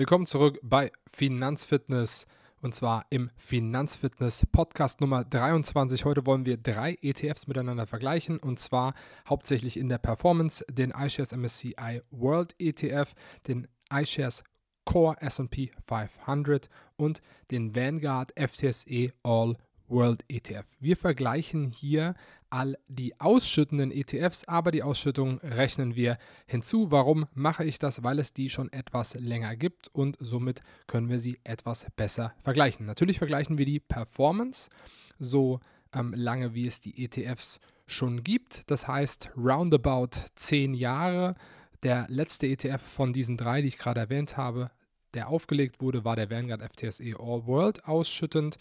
Willkommen zurück bei Finanzfitness und zwar im Finanzfitness Podcast Nummer 23. Heute wollen wir drei ETFs miteinander vergleichen und zwar hauptsächlich in der Performance den iShares MSCI World ETF, den iShares Core SP 500 und den Vanguard FTSE All World ETF. Wir vergleichen hier all die ausschüttenden ETFs, aber die Ausschüttung rechnen wir hinzu. Warum mache ich das? Weil es die schon etwas länger gibt und somit können wir sie etwas besser vergleichen. Natürlich vergleichen wir die Performance so ähm, lange, wie es die ETFs schon gibt. Das heißt, roundabout 10 Jahre. Der letzte ETF von diesen drei, die ich gerade erwähnt habe, der aufgelegt wurde, war der Vanguard FTSE All World ausschüttend.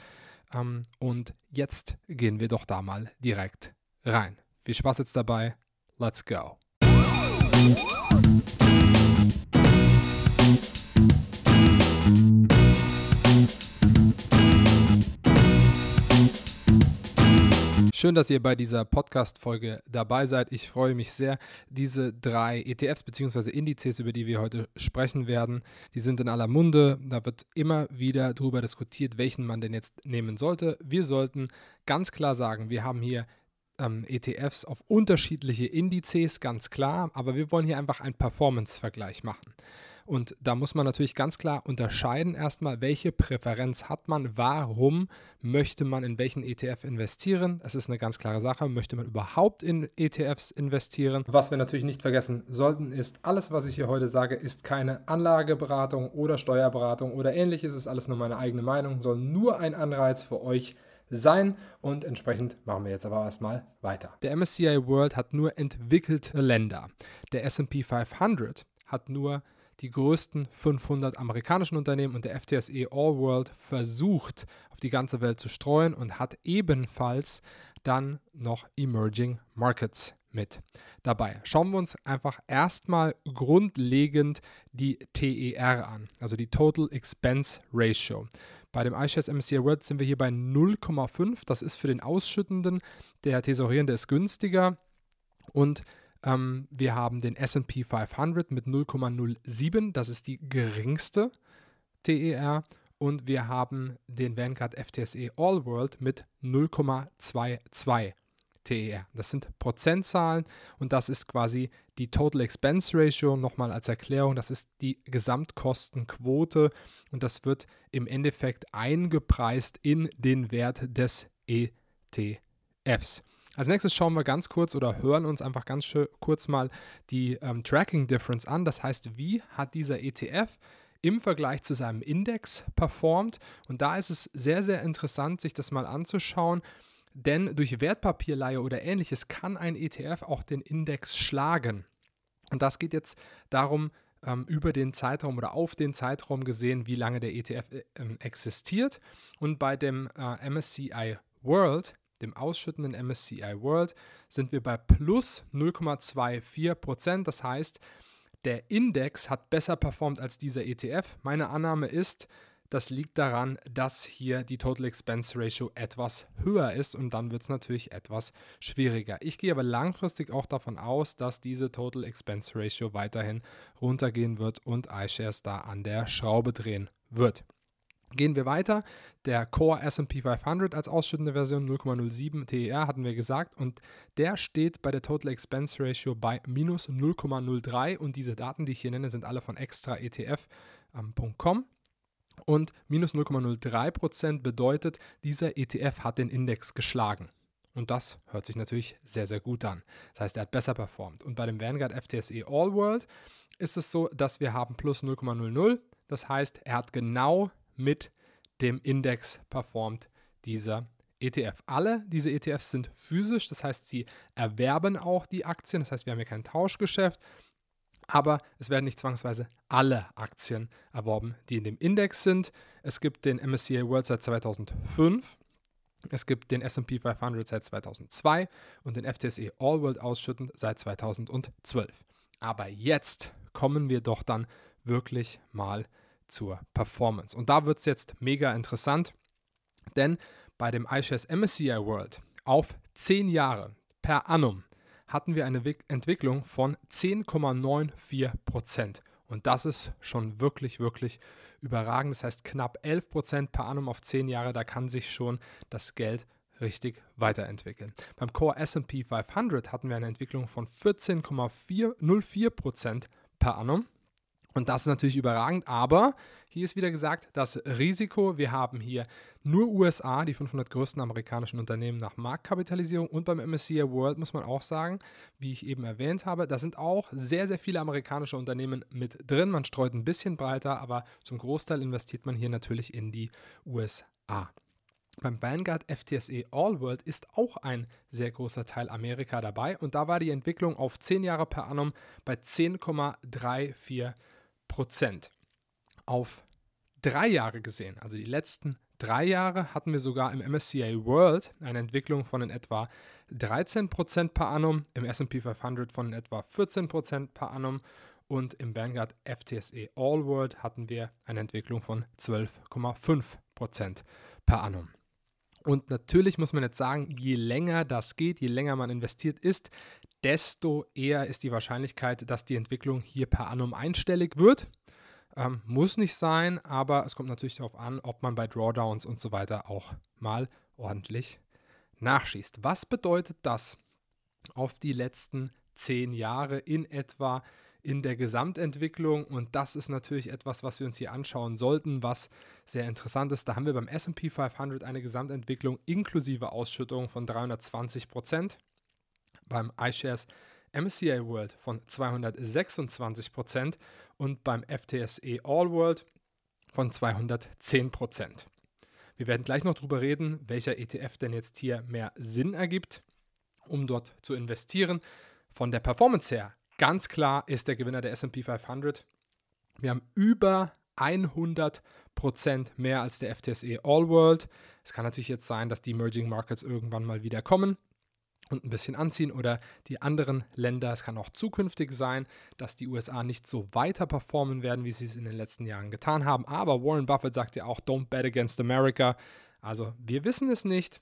Ähm, und jetzt gehen wir doch da mal direkt rein. Viel Spaß jetzt dabei. Let's go. Schön, dass ihr bei dieser Podcast-Folge dabei seid. Ich freue mich sehr. Diese drei ETFs bzw. Indizes, über die wir heute sprechen werden, die sind in aller Munde. Da wird immer wieder darüber diskutiert, welchen man denn jetzt nehmen sollte. Wir sollten ganz klar sagen, wir haben hier ähm, ETFs auf unterschiedliche Indizes, ganz klar, aber wir wollen hier einfach einen Performance-Vergleich machen. Und da muss man natürlich ganz klar unterscheiden erstmal, welche Präferenz hat man, warum möchte man in welchen ETF investieren. Es ist eine ganz klare Sache, möchte man überhaupt in ETFs investieren. Was wir natürlich nicht vergessen sollten, ist, alles, was ich hier heute sage, ist keine Anlageberatung oder Steuerberatung oder ähnliches, ist alles nur meine eigene Meinung, soll nur ein Anreiz für euch sein und entsprechend machen wir jetzt aber erstmal weiter. Der MSCI World hat nur entwickelte Länder. Der SP 500 hat nur die größten 500 amerikanischen Unternehmen und der FTSE All World versucht, auf die ganze Welt zu streuen und hat ebenfalls dann noch Emerging Markets mit dabei. Schauen wir uns einfach erstmal grundlegend die TER an, also die Total Expense Ratio. Bei dem iShares MSCI World sind wir hier bei 0,5. Das ist für den Ausschüttenden, der Tesorierende ist günstiger und ähm, wir haben den SP 500 mit 0,07, das ist die geringste TER. Und wir haben den Vanguard FTSE All World mit 0,22 TER. Das sind Prozentzahlen und das ist quasi die Total Expense Ratio. Nochmal als Erklärung, das ist die Gesamtkostenquote und das wird im Endeffekt eingepreist in den Wert des ETFs. Als nächstes schauen wir ganz kurz oder hören uns einfach ganz kurz mal die ähm, Tracking Difference an. Das heißt, wie hat dieser ETF im Vergleich zu seinem Index performt? Und da ist es sehr, sehr interessant, sich das mal anzuschauen. Denn durch Wertpapierleihe oder ähnliches kann ein ETF auch den Index schlagen. Und das geht jetzt darum, ähm, über den Zeitraum oder auf den Zeitraum gesehen, wie lange der ETF äh, ähm, existiert. Und bei dem äh, MSCI World dem ausschüttenden MSCI World, sind wir bei plus 0,24 Prozent. Das heißt, der Index hat besser performt als dieser ETF. Meine Annahme ist, das liegt daran, dass hier die Total Expense Ratio etwas höher ist und dann wird es natürlich etwas schwieriger. Ich gehe aber langfristig auch davon aus, dass diese Total Expense Ratio weiterhin runtergehen wird und iShares da an der Schraube drehen wird. Gehen wir weiter. Der Core SP 500 als ausschüttende Version 0,07 TER hatten wir gesagt und der steht bei der Total Expense Ratio bei minus 0,03 und diese Daten, die ich hier nenne, sind alle von extraetf.com. Und minus 0,03% bedeutet, dieser ETF hat den Index geschlagen. Und das hört sich natürlich sehr, sehr gut an. Das heißt, er hat besser performt. Und bei dem Vanguard FTSE All World ist es so, dass wir haben plus 0,00. Das heißt, er hat genau mit dem Index performt dieser ETF. Alle diese ETFs sind physisch, das heißt, sie erwerben auch die Aktien, das heißt, wir haben hier kein Tauschgeschäft, aber es werden nicht zwangsweise alle Aktien erworben, die in dem Index sind. Es gibt den MSCI World seit 2005. Es gibt den SP 500 seit 2002 und den FTSE All World ausschüttend seit 2012. Aber jetzt kommen wir doch dann wirklich mal zur Performance. Und da wird es jetzt mega interessant, denn bei dem iShares MSCI World auf 10 Jahre per annum hatten wir eine Entwicklung von 10,94 Prozent. Und das ist schon wirklich, wirklich überragend. Das heißt, knapp 11 Prozent per annum auf 10 Jahre, da kann sich schon das Geld richtig weiterentwickeln. Beim Core SP 500 hatten wir eine Entwicklung von 14,04 Prozent per annum. Und das ist natürlich überragend, aber hier ist wieder gesagt, das Risiko, wir haben hier nur USA, die 500 größten amerikanischen Unternehmen nach Marktkapitalisierung und beim MSCI World muss man auch sagen, wie ich eben erwähnt habe, da sind auch sehr, sehr viele amerikanische Unternehmen mit drin. Man streut ein bisschen breiter, aber zum Großteil investiert man hier natürlich in die USA. Beim Vanguard FTSE All World ist auch ein sehr großer Teil Amerika dabei und da war die Entwicklung auf 10 Jahre per annum bei 10,34 Prozent. Auf drei Jahre gesehen, also die letzten drei Jahre, hatten wir sogar im MSCI World eine Entwicklung von in etwa 13 Prozent per annum, im SP 500 von in etwa 14 Prozent per annum und im Vanguard FTSE All World hatten wir eine Entwicklung von 12,5 Prozent per annum. Und natürlich muss man jetzt sagen, je länger das geht, je länger man investiert ist, desto eher ist die Wahrscheinlichkeit, dass die Entwicklung hier per annum einstellig wird. Ähm, muss nicht sein, aber es kommt natürlich darauf an, ob man bei Drawdowns und so weiter auch mal ordentlich nachschießt. Was bedeutet das auf die letzten zehn Jahre in etwa in der Gesamtentwicklung. Und das ist natürlich etwas, was wir uns hier anschauen sollten, was sehr interessant ist. Da haben wir beim SP 500 eine Gesamtentwicklung inklusive Ausschüttung von 320 Prozent. Beim iShares MSCI World von 226 Prozent und beim FTSE All World von 210 Prozent. Wir werden gleich noch darüber reden, welcher ETF denn jetzt hier mehr Sinn ergibt, um dort zu investieren. Von der Performance her Ganz klar ist der Gewinner der SP 500. Wir haben über 100% mehr als der FTSE All World. Es kann natürlich jetzt sein, dass die Emerging Markets irgendwann mal wieder kommen und ein bisschen anziehen oder die anderen Länder. Es kann auch zukünftig sein, dass die USA nicht so weiter performen werden, wie sie es in den letzten Jahren getan haben. Aber Warren Buffett sagt ja auch, don't bet against America. Also wir wissen es nicht.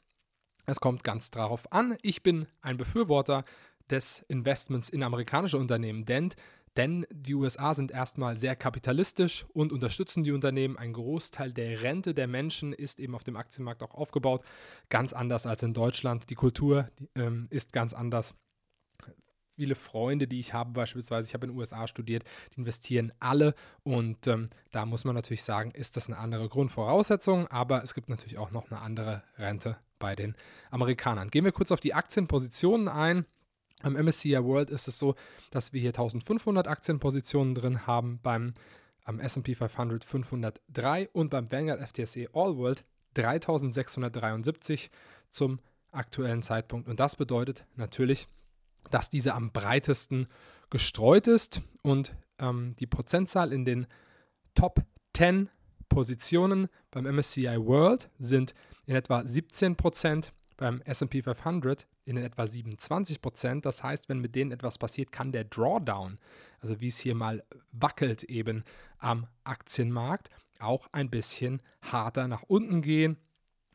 Es kommt ganz darauf an. Ich bin ein Befürworter des Investments in amerikanische Unternehmen, denn, denn die USA sind erstmal sehr kapitalistisch und unterstützen die Unternehmen. Ein Großteil der Rente der Menschen ist eben auf dem Aktienmarkt auch aufgebaut, ganz anders als in Deutschland. Die Kultur die, ähm, ist ganz anders viele Freunde, die ich habe, beispielsweise, ich habe in den USA studiert, die investieren alle und ähm, da muss man natürlich sagen, ist das eine andere Grundvoraussetzung, aber es gibt natürlich auch noch eine andere Rente bei den Amerikanern. Gehen wir kurz auf die Aktienpositionen ein. Am MSCI World ist es so, dass wir hier 1500 Aktienpositionen drin haben, beim am S&P 500 503 und beim Vanguard FTSE All World 3673 zum aktuellen Zeitpunkt. Und das bedeutet natürlich, dass diese am breitesten gestreut ist und ähm, die Prozentzahl in den Top 10 Positionen beim MSCI World sind in etwa 17 Prozent, beim SP 500 in etwa 27 Prozent. Das heißt, wenn mit denen etwas passiert, kann der Drawdown, also wie es hier mal wackelt eben am Aktienmarkt, auch ein bisschen harter nach unten gehen.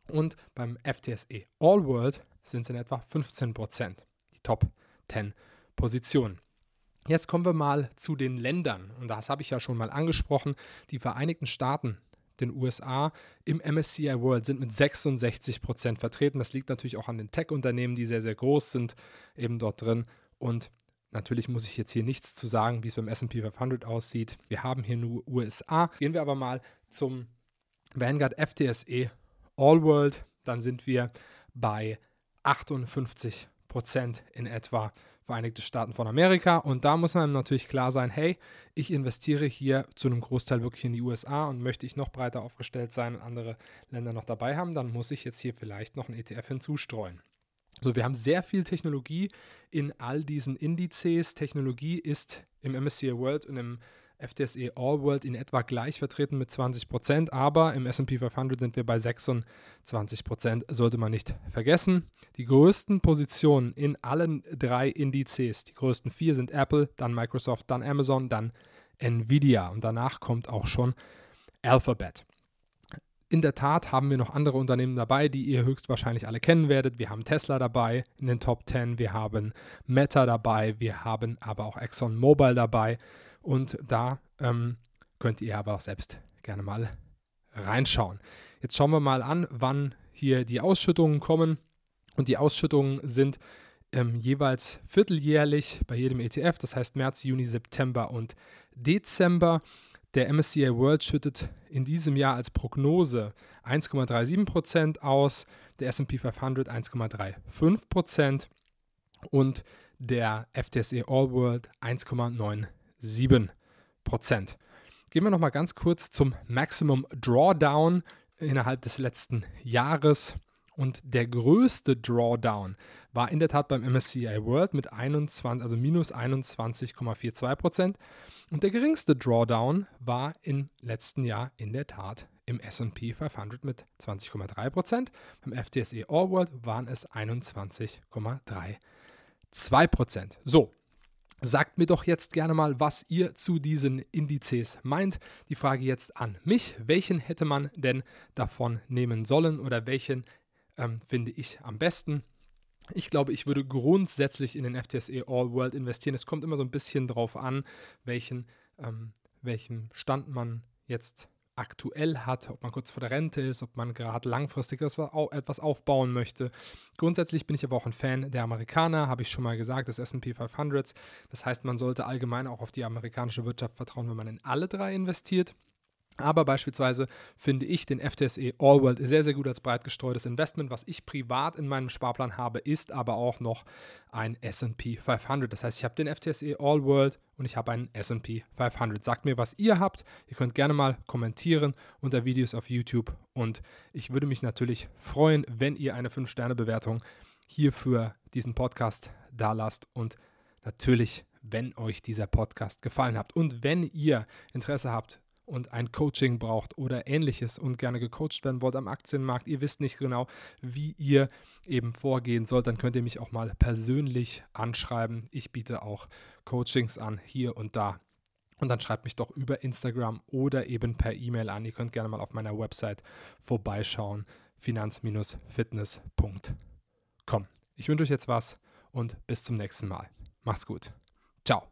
Und beim FTSE All World sind es in etwa 15 Prozent, die Top 10 Positionen. Jetzt kommen wir mal zu den Ländern. Und das habe ich ja schon mal angesprochen. Die Vereinigten Staaten den USA im MSCI World sind mit 66 Prozent vertreten. Das liegt natürlich auch an den Tech-Unternehmen, die sehr, sehr groß sind, eben dort drin. Und natürlich muss ich jetzt hier nichts zu sagen, wie es beim SP 500 aussieht. Wir haben hier nur USA. Gehen wir aber mal zum Vanguard FTSE All World. Dann sind wir bei 58 Prozent in etwa Vereinigte Staaten von Amerika. Und da muss einem natürlich klar sein, hey, ich investiere hier zu einem Großteil wirklich in die USA und möchte ich noch breiter aufgestellt sein und andere Länder noch dabei haben, dann muss ich jetzt hier vielleicht noch einen ETF hinzustreuen. So, wir haben sehr viel Technologie in all diesen Indizes. Technologie ist im MSCI World und im FTSE All World in etwa gleich vertreten mit 20 Prozent, aber im SP 500 sind wir bei 26 Prozent, sollte man nicht vergessen. Die größten Positionen in allen drei Indizes, die größten vier sind Apple, dann Microsoft, dann Amazon, dann Nvidia und danach kommt auch schon Alphabet. In der Tat haben wir noch andere Unternehmen dabei, die ihr höchstwahrscheinlich alle kennen werdet. Wir haben Tesla dabei in den Top 10, wir haben Meta dabei, wir haben aber auch ExxonMobil dabei Und da ähm, könnt ihr aber auch selbst gerne mal reinschauen. Jetzt schauen wir mal an, wann hier die Ausschüttungen kommen. Und die Ausschüttungen sind ähm, jeweils vierteljährlich bei jedem ETF, das heißt März, Juni, September und Dezember. Der MSCI World schüttet in diesem Jahr als Prognose 1,37% aus, der SP 500 1,35% und der FTSE All World 1,97%. Gehen wir nochmal ganz kurz zum Maximum Drawdown innerhalb des letzten Jahres. Und der größte Drawdown war in der Tat beim MSCI World mit 21, also minus 21,42 Prozent. Und der geringste Drawdown war im letzten Jahr in der Tat im SP 500 mit 20,3 Prozent. Beim FTSE All World waren es 21,32 Prozent. So, Sagt mir doch jetzt gerne mal, was ihr zu diesen Indizes meint. Die Frage jetzt an mich. Welchen hätte man denn davon nehmen sollen oder welchen ähm, finde ich am besten? Ich glaube, ich würde grundsätzlich in den FTSE All World investieren. Es kommt immer so ein bisschen drauf an, welchen, ähm, welchen Stand man jetzt aktuell hat, ob man kurz vor der Rente ist, ob man gerade langfristig etwas aufbauen möchte. Grundsätzlich bin ich aber auch ein Fan der Amerikaner, habe ich schon mal gesagt, des SP 500. Das heißt, man sollte allgemein auch auf die amerikanische Wirtschaft vertrauen, wenn man in alle drei investiert. Aber beispielsweise finde ich den FTSE All World sehr, sehr gut als breit gestreutes Investment. Was ich privat in meinem Sparplan habe, ist aber auch noch ein SP 500. Das heißt, ich habe den FTSE All World und ich habe einen SP 500. Sagt mir, was ihr habt. Ihr könnt gerne mal kommentieren unter Videos auf YouTube. Und ich würde mich natürlich freuen, wenn ihr eine 5-Sterne-Bewertung hier für diesen Podcast da lasst. Und natürlich, wenn euch dieser Podcast gefallen hat und wenn ihr Interesse habt, und ein Coaching braucht oder ähnliches und gerne gecoacht werden wollt am Aktienmarkt, ihr wisst nicht genau, wie ihr eben vorgehen sollt, dann könnt ihr mich auch mal persönlich anschreiben. Ich biete auch Coachings an, hier und da. Und dann schreibt mich doch über Instagram oder eben per E-Mail an. Ihr könnt gerne mal auf meiner Website vorbeischauen, finanz-fitness.com. Ich wünsche euch jetzt was und bis zum nächsten Mal. Macht's gut. Ciao.